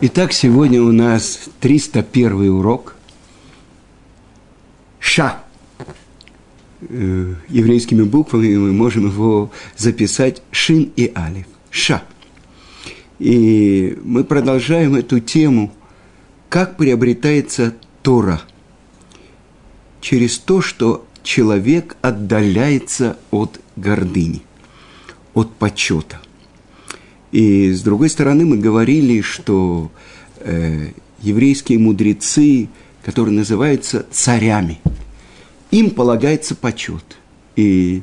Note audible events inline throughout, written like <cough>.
Итак, сегодня у нас 301 урок. Ша. Э, еврейскими буквами мы можем его записать Шин и Алиф. Ша. И мы продолжаем эту тему, как приобретается Тора. Через то, что человек отдаляется от гордыни, от почета. И с другой стороны, мы говорили, что э, еврейские мудрецы, которые называются царями, им полагается почет. И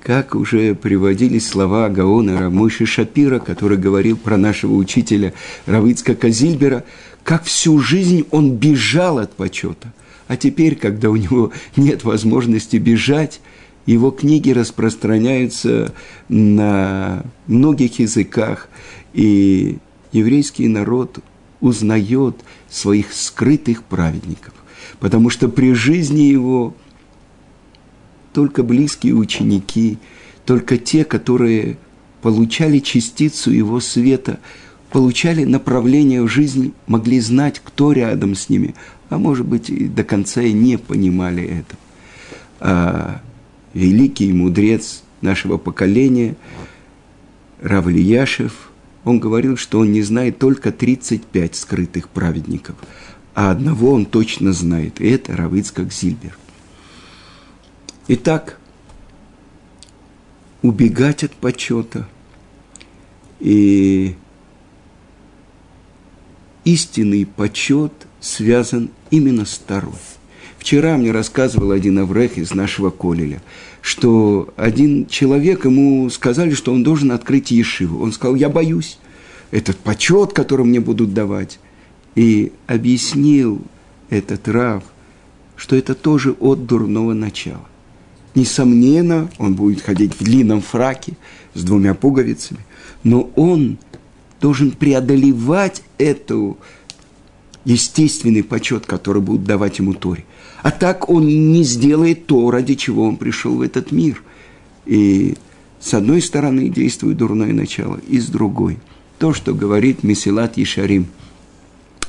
как уже приводились слова Гаона Рамыши Шапира, который говорил про нашего учителя Равицка Казильбера, как всю жизнь он бежал от почета. А теперь, когда у него нет возможности бежать, его книги распространяются на многих языках, и еврейский народ узнает своих скрытых праведников, потому что при жизни его только близкие ученики, только те, которые получали частицу его света, получали направление в жизнь, могли знать, кто рядом с ними, а может быть и до конца и не понимали это. А великий мудрец нашего поколения, Рав Ильяшев, он говорил, что он не знает только 35 скрытых праведников, а одного он точно знает, и это Равицкак Зильбер. Итак, убегать от почета и истинный почет связан именно с Торой. Вчера мне рассказывал один Аврех из нашего Колеля, что один человек, ему сказали, что он должен открыть Ешиву. Он сказал, я боюсь, этот почет, который мне будут давать. И объяснил этот Рав, что это тоже от дурного начала. Несомненно, он будет ходить в длинном фраке с двумя пуговицами, но он должен преодолевать эту естественный почет, который будут давать ему Торе. А так он не сделает то, ради чего он пришел в этот мир. И с одной стороны действует дурное начало, и с другой. То, что говорит Месилат Ишарим,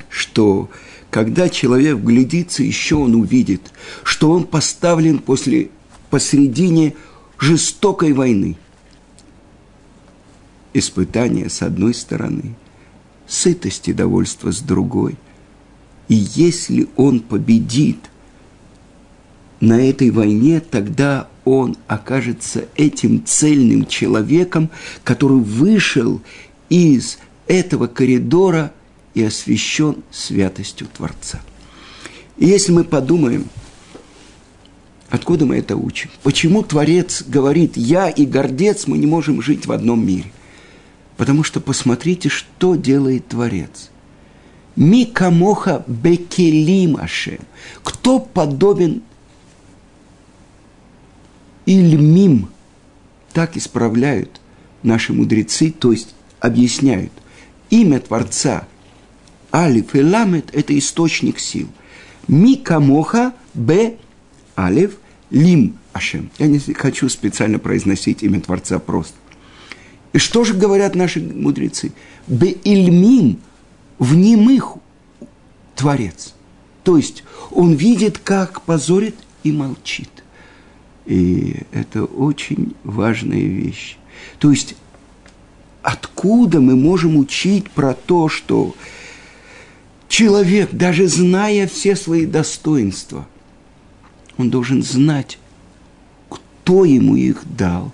что когда человек глядится, еще он увидит, что он поставлен после, посредине жестокой войны. Испытание с одной стороны, сытость и довольство с другой. И если он победит – на этой войне, тогда он окажется этим цельным человеком, который вышел из этого коридора и освящен святостью Творца. И если мы подумаем, откуда мы это учим, почему Творец говорит, я и гордец, мы не можем жить в одном мире. Потому что посмотрите, что делает Творец. Микамоха бекелимаше. Кто подобен Ильмим. Так исправляют наши мудрецы, то есть объясняют. Имя Творца Алиф и Ламет – это источник сил. Микамоха Б Алиф Лим Ашем. Я не хочу специально произносить имя Творца просто. И что же говорят наши мудрецы? Бе Ильмим в немых Творец. То есть он видит, как позорит и молчит. И это очень важная вещь. То есть, откуда мы можем учить про то, что человек, даже зная все свои достоинства, он должен знать, кто ему их дал,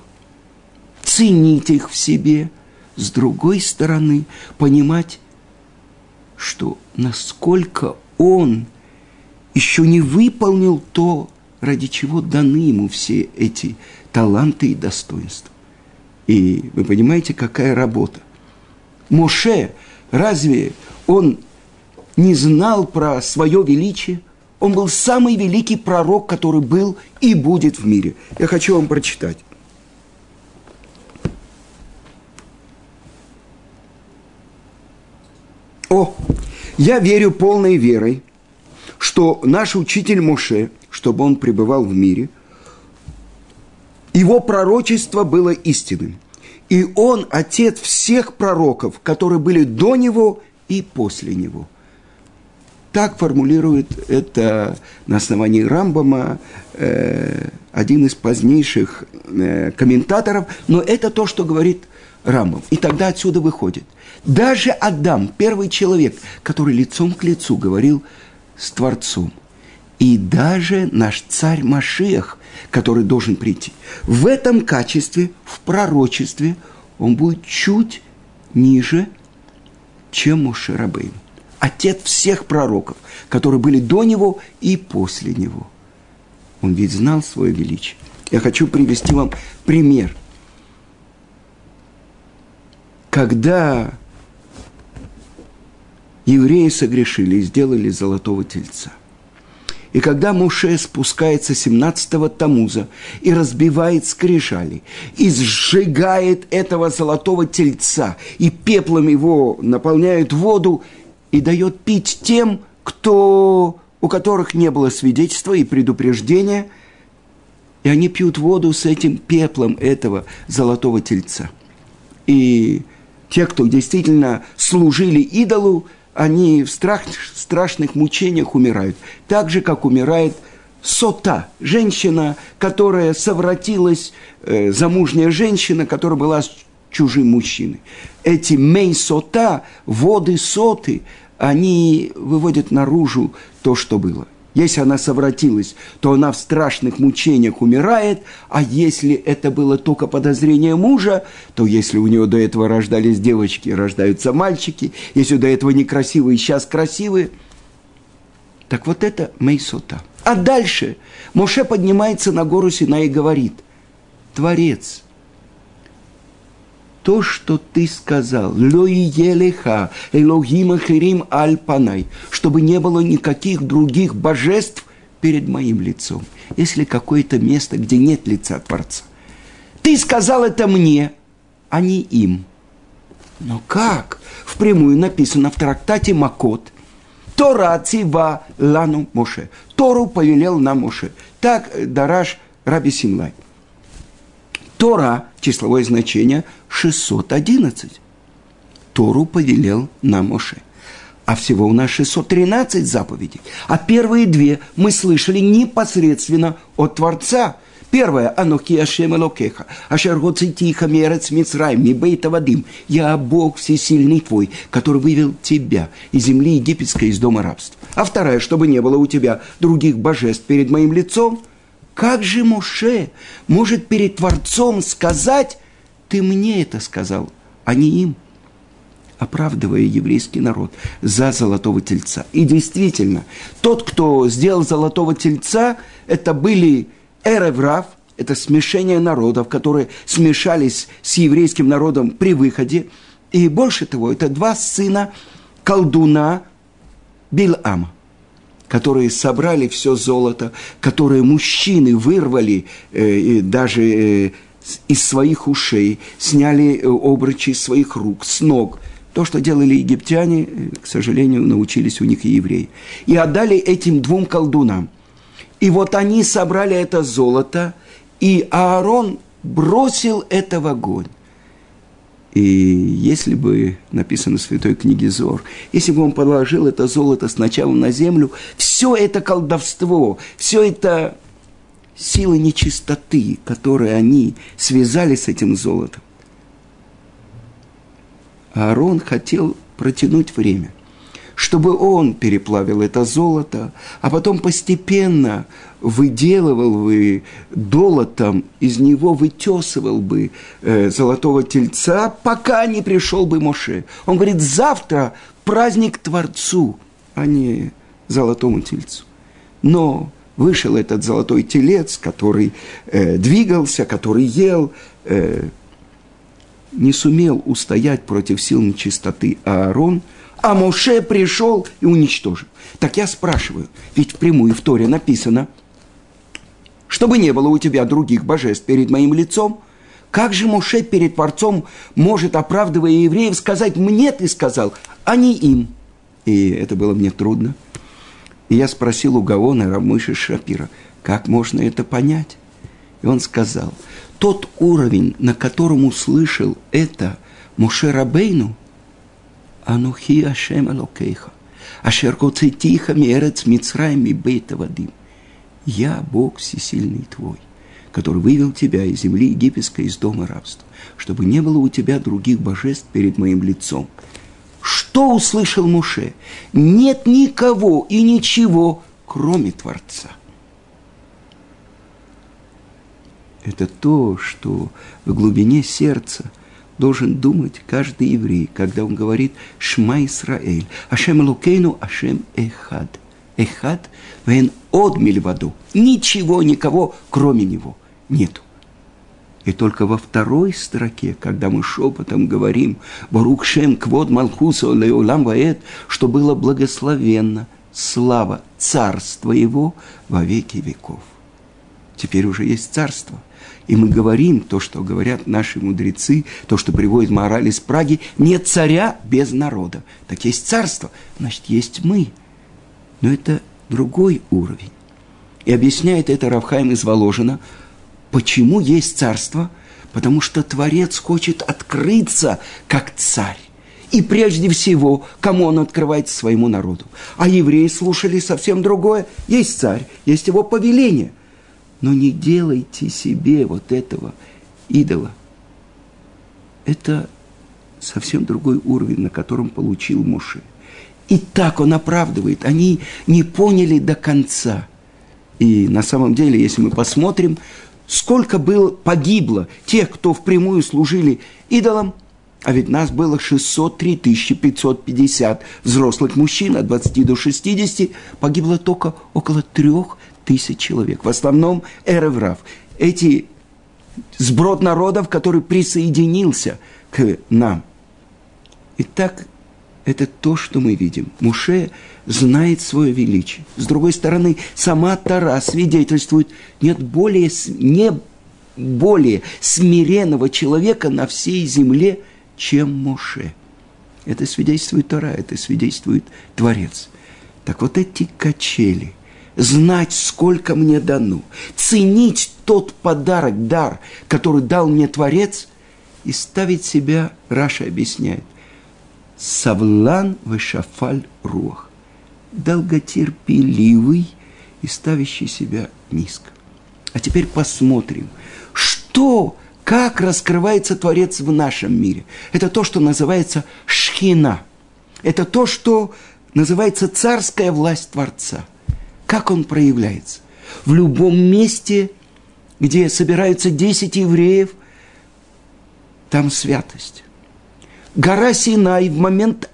ценить их в себе, с другой стороны, понимать, что насколько он еще не выполнил то, ради чего даны ему все эти таланты и достоинства. И вы понимаете, какая работа. Моше, разве он не знал про свое величие? Он был самый великий пророк, который был и будет в мире. Я хочу вам прочитать. О, я верю полной верой, что наш учитель Моше – чтобы он пребывал в мире, его пророчество было истинным. И он отец всех пророков, которые были до него и после него. Так формулирует это на основании Рамбама э, один из позднейших э, комментаторов, но это то, что говорит Рамбам. И тогда отсюда выходит. Даже Адам, первый человек, который лицом к лицу говорил с Творцом, и даже наш царь Машех, который должен прийти, в этом качестве, в пророчестве, он будет чуть ниже, чем Мушерабейн отец всех пророков, которые были до него и после него. Он ведь знал свое величие. Я хочу привести вам пример. Когда евреи согрешили и сделали золотого тельца, и когда Муше спускается 17-го Тамуза и разбивает скрижали, и сжигает этого золотого тельца, и пеплом его наполняет воду, и дает пить тем, кто, у которых не было свидетельства и предупреждения, и они пьют воду с этим пеплом этого золотого тельца. И те, кто действительно служили идолу, они в страх, страшных мучениях умирают. Так же, как умирает сота, женщина, которая совратилась, э, замужняя женщина, которая была с чужим мужчиной. Эти мей-сота, воды соты, они выводят наружу то, что было. Если она совратилась, то она в страшных мучениях умирает, а если это было только подозрение мужа, то если у нее до этого рождались девочки, рождаются мальчики, если до этого некрасивые, сейчас красивые, так вот это Мейсота. А дальше Моше поднимается на гору Сина и говорит, Творец, то, что ты сказал, елеха, элогима хирим альпанай, чтобы не было никаких других божеств перед моим лицом. Если какое-то место, где нет лица Творца. Ты сказал это мне, а не им. Но как? Впрямую написано в трактате Макот. Тора цива лану Моше. Тору повелел нам Моше. Так Дараш Раби Симлай. Тора, числовое значение, 611. Тору повелел нам Моше. А всего у нас 613 заповедей. А первые две мы слышали непосредственно от Творца. Первое, Анохи Ашем Элокеха, Ашер Гоцитиха Мерец Мицраим, Мибейта Вадим. Я Бог всесильный твой, который вывел тебя из земли египетской, из дома рабства. А второе, чтобы не было у тебя других божеств перед моим лицом – как же Моше может перед Творцом сказать, ты мне это сказал, а не им? оправдывая еврейский народ за золотого тельца. И действительно, тот, кто сделал золотого тельца, это были эреврав, это смешение народов, которые смешались с еврейским народом при выходе. И больше того, это два сына колдуна Билама которые собрали все золото, которые мужчины вырвали э, даже э, из своих ушей, сняли э, обручи из своих рук, с ног. То, что делали египтяне, э, к сожалению, научились у них и евреи. И отдали этим двум колдунам. И вот они собрали это золото, и Аарон бросил это в огонь. И если бы написано в Святой книге Зор, если бы он положил это золото сначала на землю, все это колдовство, все это силы нечистоты, которые они связали с этим золотом. Аарон хотел протянуть время – чтобы он переплавил это золото, а потом постепенно выделывал бы долотом, из него вытесывал бы э, золотого тельца, пока не пришел бы Моше. Он говорит, завтра праздник Творцу, а не золотому тельцу. Но вышел этот золотой телец, который э, двигался, который ел, э, не сумел устоять против сил нечистоты Аарон – а Моше пришел и уничтожил. Так я спрашиваю, ведь впрямую в Торе написано, чтобы не было у тебя других божеств перед моим лицом, как же Моше перед Творцом может, оправдывая евреев, сказать «мне ты сказал», а не им? И это было мне трудно. И я спросил у Гаона Рамыши Шапира, как можно это понять? И он сказал, тот уровень, на котором услышал это Моше Рабейну – Анухи Ашем Элокейха, Ашер Коцетиха Мерец Мицраем и Бейта Вадим. Я Бог всесильный твой, который вывел тебя из земли египетской, из дома рабства, чтобы не было у тебя других божеств перед моим лицом. Что услышал Муше? Нет никого и ничего, кроме Творца. Это то, что в глубине сердца должен думать каждый еврей, когда он говорит «Шма Исраэль», «Ашем Лукейну, Ашем Эхад». Эхад, вен от мильваду. Ничего, никого, кроме него, нету. И только во второй строке, когда мы шепотом говорим «Барук Шем Квод Малхуса Леулам Ваэт», что было благословенно, слава царства его во веки веков. Теперь уже есть царство. И мы говорим то, что говорят наши мудрецы, то, что приводит мораль из Праги, нет царя без народа. Так есть царство, значит, есть мы. Но это другой уровень. И объясняет это Равхайм из Воложина – Почему есть царство? Потому что Творец хочет открыться как царь. И прежде всего, кому он открывается своему народу. А евреи слушали совсем другое. Есть царь, есть его повеление. Но не делайте себе вот этого идола. Это совсем другой уровень, на котором получил Моше. И так он оправдывает. Они не поняли до конца. И на самом деле, если мы посмотрим, сколько было, погибло тех, кто впрямую служили идолам, а ведь нас было 603 550 взрослых мужчин от 20 до 60, погибло только около 3 тысяч человек. В основном эреврав. Эти сброд народов, который присоединился к нам. Итак, это то, что мы видим. Муше знает свое величие. С другой стороны, сама Тара свидетельствует, нет более, не более смиренного человека на всей земле, чем Моше. Это свидетельствует Тара, это свидетельствует Творец. Так вот эти качели, знать, сколько мне дано, ценить тот подарок, дар, который дал мне Творец, и ставить себя, Раша объясняет, Савлан вешафаль рух. Долготерпеливый и ставящий себя низко. А теперь посмотрим, что, как раскрывается Творец в нашем мире. Это то, что называется шхина. Это то, что называется царская власть Творца. Как он проявляется? В любом месте, где собираются 10 евреев, там святость гора Синай в момент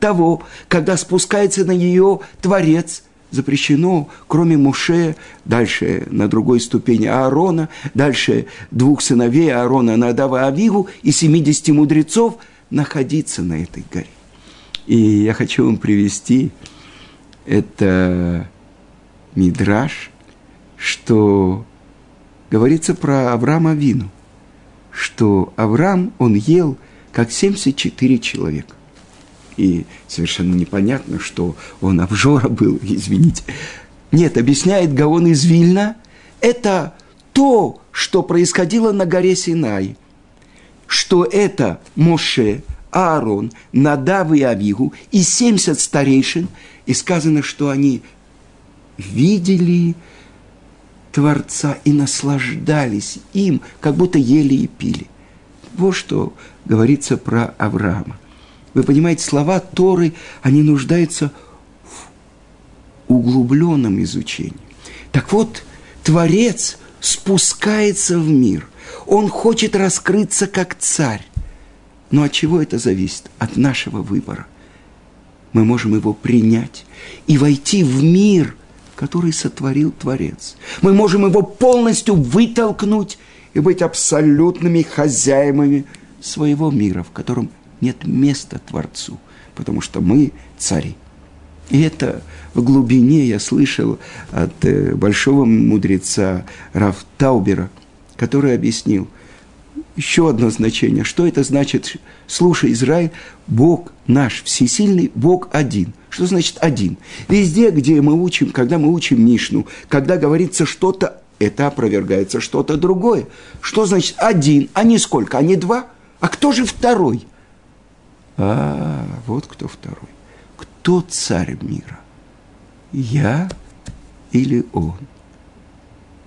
того, когда спускается на нее Творец, запрещено, кроме Муше, дальше на другой ступени Аарона, дальше двух сыновей Аарона, Надава Авигу и 70 мудрецов находиться на этой горе. И я хочу вам привести это Мидраш, что говорится про Авраама Вину, что Авраам, он ел – как 74 человека. И совершенно непонятно, что он обжора был, <laughs> извините. Нет, объясняет Гаон из Вильна, это то, что происходило на горе Синай, что это Моше, Аарон, Надав и Авигу и 70 старейшин, и сказано, что они видели Творца и наслаждались им, как будто ели и пили. Вот что говорится про Авраама. Вы понимаете, слова Торы, они нуждаются в углубленном изучении. Так вот, Творец спускается в мир. Он хочет раскрыться как царь. Но от чего это зависит? От нашего выбора. Мы можем его принять и войти в мир, который сотворил Творец. Мы можем его полностью вытолкнуть и быть абсолютными хозяевами своего мира, в котором нет места Творцу, потому что мы цари. И это в глубине я слышал от э, большого мудреца Раф Таубера, который объяснил еще одно значение. Что это значит? Слушай, Израиль, Бог наш всесильный, Бог один. Что значит один? Везде, где мы учим, когда мы учим Мишну, когда говорится что-то, это опровергается что-то другое. Что значит один, а не сколько, а не два – а кто же второй? А, вот кто второй. Кто царь мира? Я или он?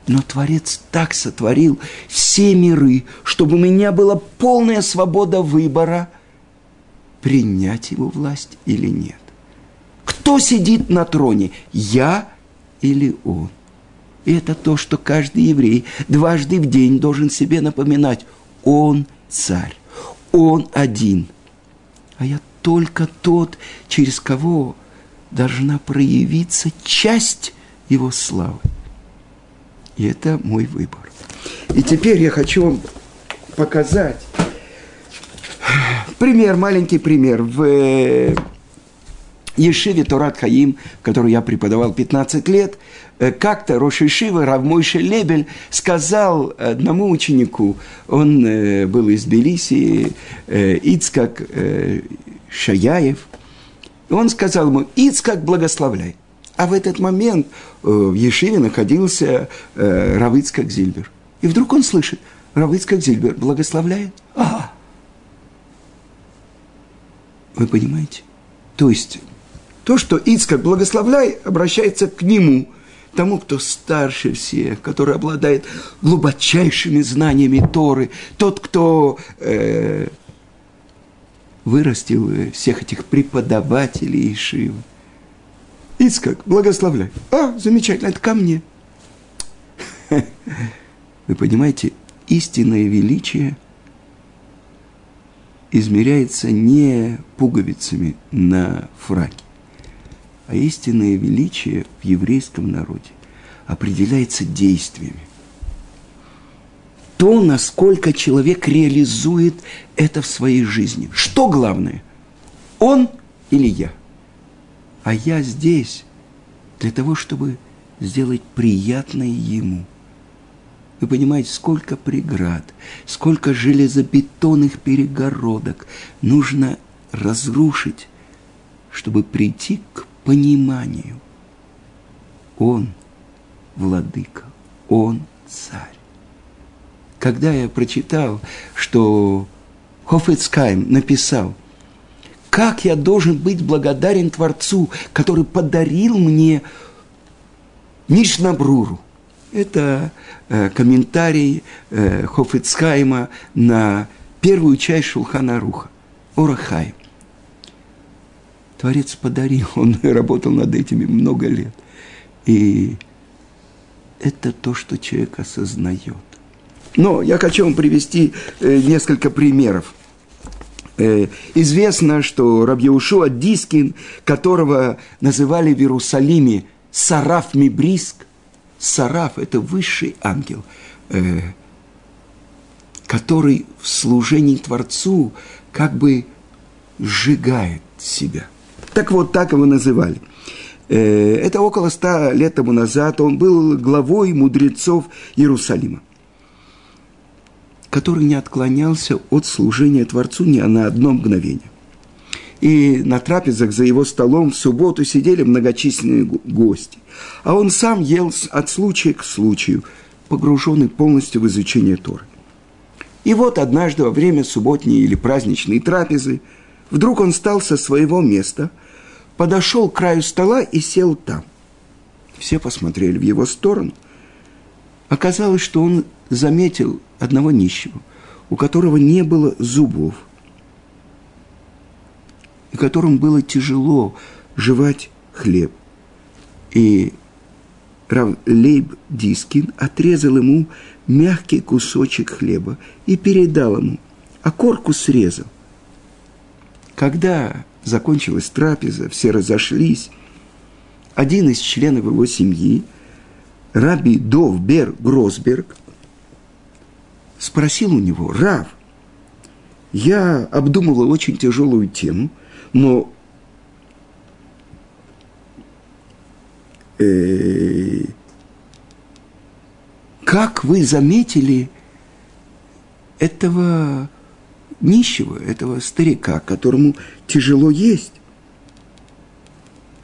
Но Творец так сотворил все миры, чтобы у меня была полная свобода выбора, принять его власть или нет. Кто сидит на троне, я или он? И это то, что каждый еврей дважды в день должен себе напоминать. Он царь, он один. А я только тот, через кого должна проявиться часть его славы. И это мой выбор. И теперь я хочу вам показать пример, маленький пример. В э, Ешиве Турат Хаим, который я преподавал 15 лет, э, как-то Рош Ешива Равмойше Лебель сказал одному ученику, он э, был из Белиси, Ицкак Шаяев, он сказал ему, Ицкак благословляй. А в этот момент э, в Ешиве находился э, Равыцкак Зильбер. И вдруг он слышит, Равыцкак Зильбер благословляет. А! Вы понимаете? То есть, то, что Ицкак благословляй, обращается к нему, тому, кто старше всех, который обладает глубочайшими знаниями Торы, тот, кто э, вырастил всех этих преподавателей Ишивы. Ицкак, благословляй. А, замечательно, это ко мне. <laughs> Вы понимаете, истинное величие измеряется не пуговицами на фраке, а истинное величие в еврейском народе определяется действиями. То, насколько человек реализует это в своей жизни. Что главное? Он или я? а я здесь для того, чтобы сделать приятное ему. Вы понимаете, сколько преград, сколько железобетонных перегородок нужно разрушить, чтобы прийти к пониманию. Он владыка, он царь. Когда я прочитал, что Хофицкайм написал – как я должен быть благодарен Творцу, который подарил мне Мишнабруру. Это э, комментарий э, Хофицхайма на первую часть Шулхана Руха, Орахай. Творец подарил, он <laughs> работал над этими много лет. И это то, что человек осознает. Но я хочу вам привести э, несколько примеров. Э, известно, что Рабьяушуа Дискин, которого называли в Иерусалиме Сараф Мибриск, Сараф – это высший ангел, э, который в служении Творцу как бы сжигает себя. Так вот, так его называли. Э, это около ста лет тому назад он был главой мудрецов Иерусалима который не отклонялся от служения Творцу ни на одно мгновение. И на трапезах за его столом в субботу сидели многочисленные гости. А он сам ел от случая к случаю, погруженный полностью в изучение Торы. И вот однажды во время субботней или праздничной трапезы вдруг он встал со своего места, подошел к краю стола и сел там. Все посмотрели в его сторону. Оказалось, что он заметил одного нищего, у которого не было зубов, и которому было тяжело жевать хлеб. И Рав Лейб Дискин отрезал ему мягкий кусочек хлеба и передал ему, а корку срезал. Когда закончилась трапеза, все разошлись, один из членов его семьи, Раби Дов Бер Гросберг, спросил у него, Рав, я обдумывал очень тяжелую тему, но э, как вы заметили этого нищего, этого старика, которому тяжело есть?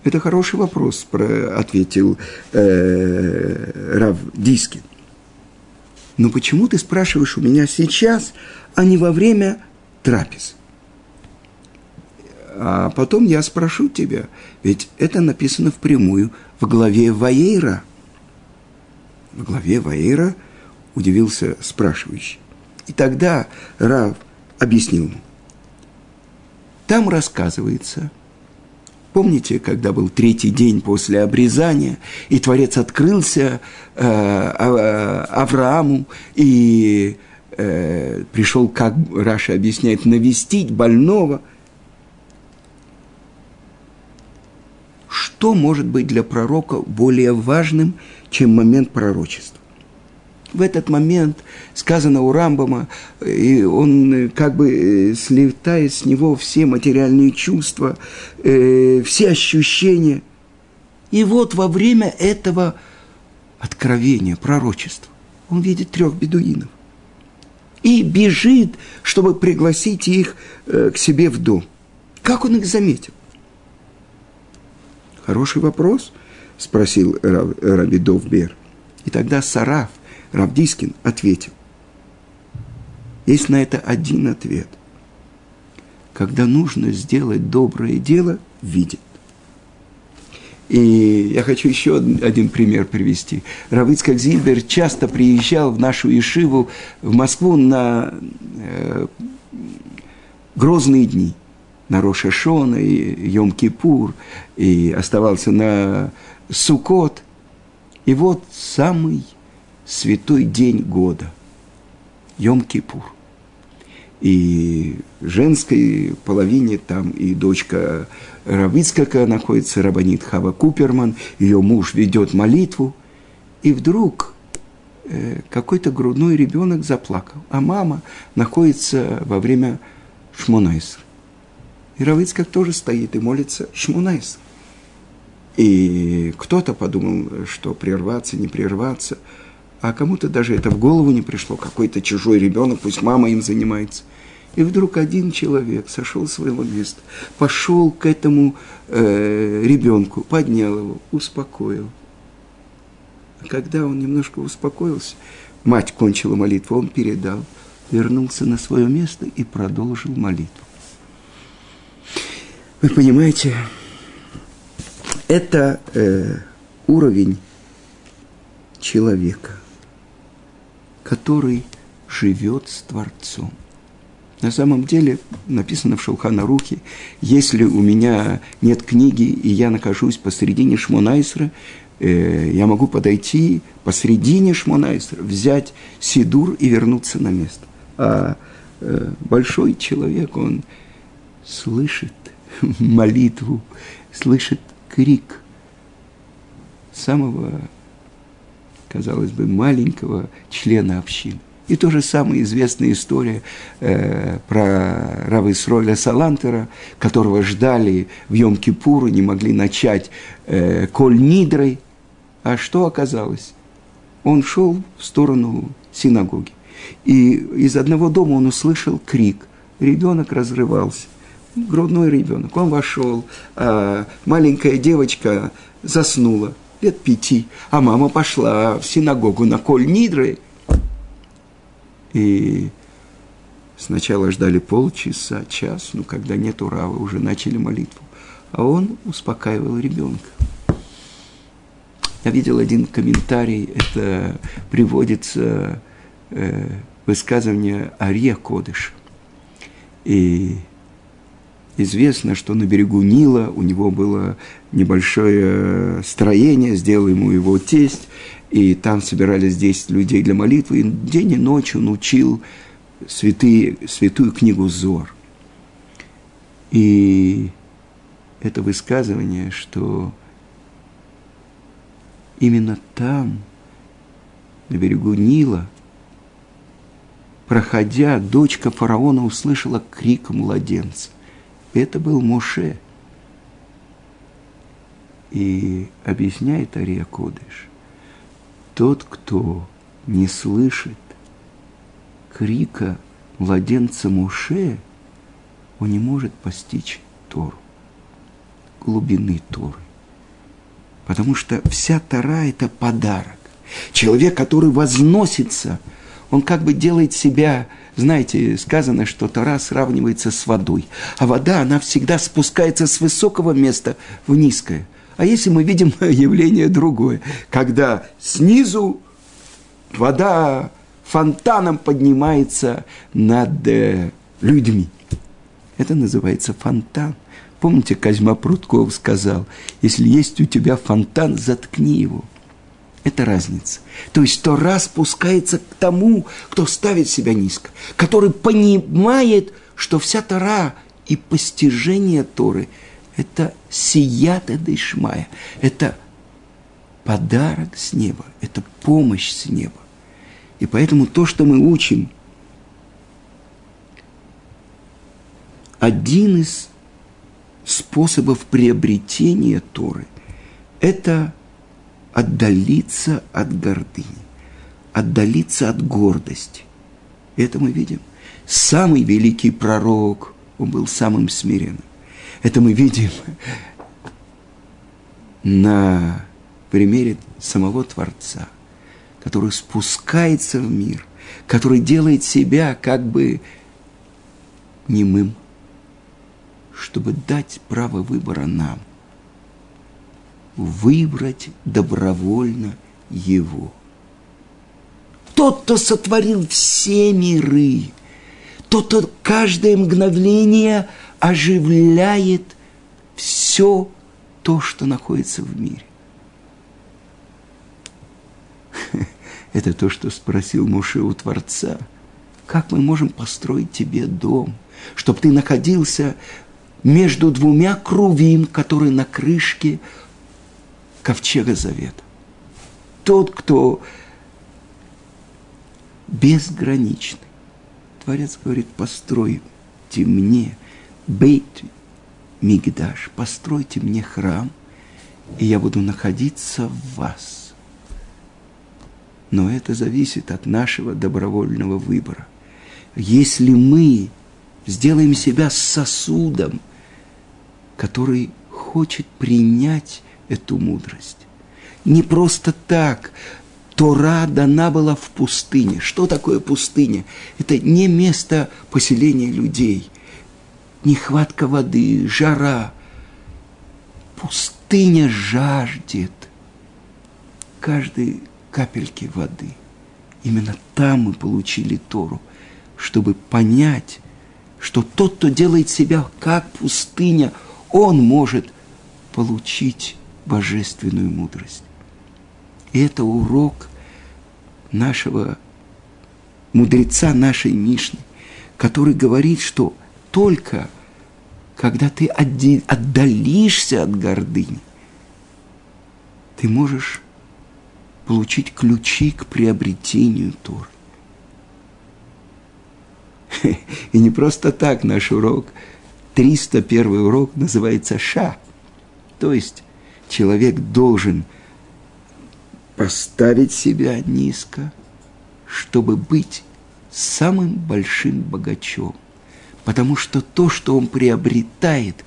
Это хороший вопрос, ответил э, Рав Дискин. Но почему ты спрашиваешь у меня сейчас, а не во время трапез? А потом я спрошу тебя, ведь это написано впрямую в главе Ваейра. В главе Ваейра удивился спрашивающий. И тогда Рав объяснил ему. Там рассказывается, помните, когда был третий день после обрезания, и Творец открылся э, а, Аврааму, и э, пришел, как Раша объясняет, навестить больного. Что может быть для пророка более важным, чем момент пророчества? В этот момент сказано у Рамбама, и он как бы слетает с него все материальные чувства, э, все ощущения. И вот во время этого откровения, пророчества, он видит трех бедуинов и бежит, чтобы пригласить их э, к себе в дом. Как он их заметил? Хороший вопрос, спросил Раби Довбер. И тогда Сараф, Равдискин, ответил. Есть на это один ответ. Когда нужно сделать доброе дело, видит. И я хочу еще один пример привести. Равицкак Зильбер часто приезжал в нашу Ишиву в Москву на э, грозные дни. На Рошашона и Йом-Кипур, и оставался на Сукот. И вот самый святой день года – Йом-Кипур – и женской половине там и дочка Равицкака находится, Рабанит Хава Куперман, ее муж ведет молитву, и вдруг э, какой-то грудной ребенок заплакал, а мама находится во время Шмонайсра. И Равицкак тоже стоит и молится Шмонайсра. И кто-то подумал, что прерваться, не прерваться, а кому-то даже это в голову не пришло, какой-то чужой ребенок, пусть мама им занимается. И вдруг один человек сошел с своего места, пошел к этому э, ребенку, поднял его, успокоил. Когда он немножко успокоился, мать кончила молитву, он передал, вернулся на свое место и продолжил молитву. Вы понимаете, это э, уровень человека, который живет с Творцом. На самом деле написано в Шелхана Рухе, если у меня нет книги, и я нахожусь посредине Шмонайсра, э, я могу подойти посредине Шмонайсра, взять Сидур и вернуться на место. А э, большой человек, он слышит <laughs> молитву, слышит крик самого, казалось бы, маленького члена общины. И то же самое известная история э, про Рава Исроиля Салантера, которого ждали в Йом-Кипуру, не могли начать э, Коль Нидрой. А что оказалось? Он шел в сторону синагоги. И из одного дома он услышал крик. Ребенок разрывался. Грудной ребенок. Он вошел, а маленькая девочка заснула лет пяти, а мама пошла в синагогу на Коль Нидрой – и сначала ждали полчаса, час, ну, когда нет урава, уже начали молитву. А он успокаивал ребенка. Я видел один комментарий, это приводится э, высказывание Ария Кодыш. И известно, что на берегу Нила у него было небольшое строение, сделал ему его тесть, и там собирались 10 людей для молитвы, и день и ночь он учил святые, святую книгу Зор. И это высказывание, что именно там, на берегу Нила, проходя, дочка фараона услышала крик младенца. Это был Моше. И объясняет Ария Кодыш – тот, кто не слышит крика младенца Муше, он не может постичь Тору, глубины Торы. Потому что вся Тора – это подарок. Человек, который возносится, Он как бы делает себя, знаете, сказано, что Тора сравнивается с водой. А вода, она всегда спускается с высокого места в низкое. А если мы видим <laughs> явление другое, когда снизу вода фонтаном поднимается над э, людьми. Это называется фонтан. Помните, Козьма Прутков сказал, если есть у тебя фонтан, заткни его. Это разница. То есть Тора спускается к тому, кто ставит себя низко, который понимает, что вся Тора и постижение Торы – это сията дышмая, это подарок с неба, это помощь с неба. И поэтому то, что мы учим, один из способов приобретения Торы – это отдалиться от гордыни, отдалиться от гордости. Это мы видим. Самый великий пророк, он был самым смиренным. Это мы видим на примере самого Творца, который спускается в мир, который делает себя как бы немым, чтобы дать право выбора нам, выбрать добровольно его. Тот, кто сотворил все миры, тот, кто каждое мгновение оживляет все то, что находится в мире. <laughs> Это то, что спросил Муше у Творца. Как мы можем построить тебе дом, чтобы ты находился между двумя крувим, которые на крышке ковчега завета? Тот, кто безграничный. Творец говорит, постройте мне бейт мигдаш, постройте мне храм, и я буду находиться в вас – но это зависит от нашего добровольного выбора. Если мы сделаем себя сосудом, который хочет принять эту мудрость, не просто так, Тора дана была в пустыне. Что такое пустыня? Это не место поселения людей. Нехватка воды, жара. Пустыня жаждет. Каждый капельки воды. Именно там мы получили Тору, чтобы понять, что тот, кто делает себя как пустыня, он может получить божественную мудрость. И это урок нашего мудреца нашей Мишны, который говорит, что только когда ты отдалишься от гордыни, ты можешь получить ключи к приобретению Торы. <laughs> И не просто так наш урок, 301 урок называется «Ша». То есть человек должен поставить себя низко, чтобы быть самым большим богачом. Потому что то, что он приобретает,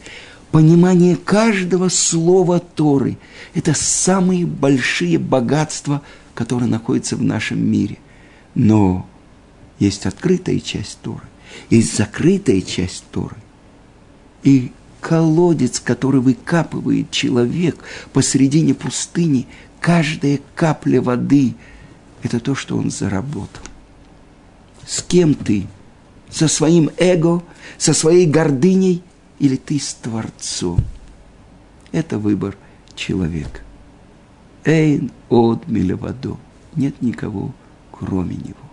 понимание каждого слова Торы – это самые большие богатства, которые находятся в нашем мире. Но есть открытая часть Торы, есть закрытая часть Торы. И колодец, который выкапывает человек посредине пустыни, каждая капля воды – это то, что он заработал. С кем ты? Со своим эго, со своей гордыней – или ты с Творцом. Это выбор человека. Эйн от милевадо. Нет никого, кроме него.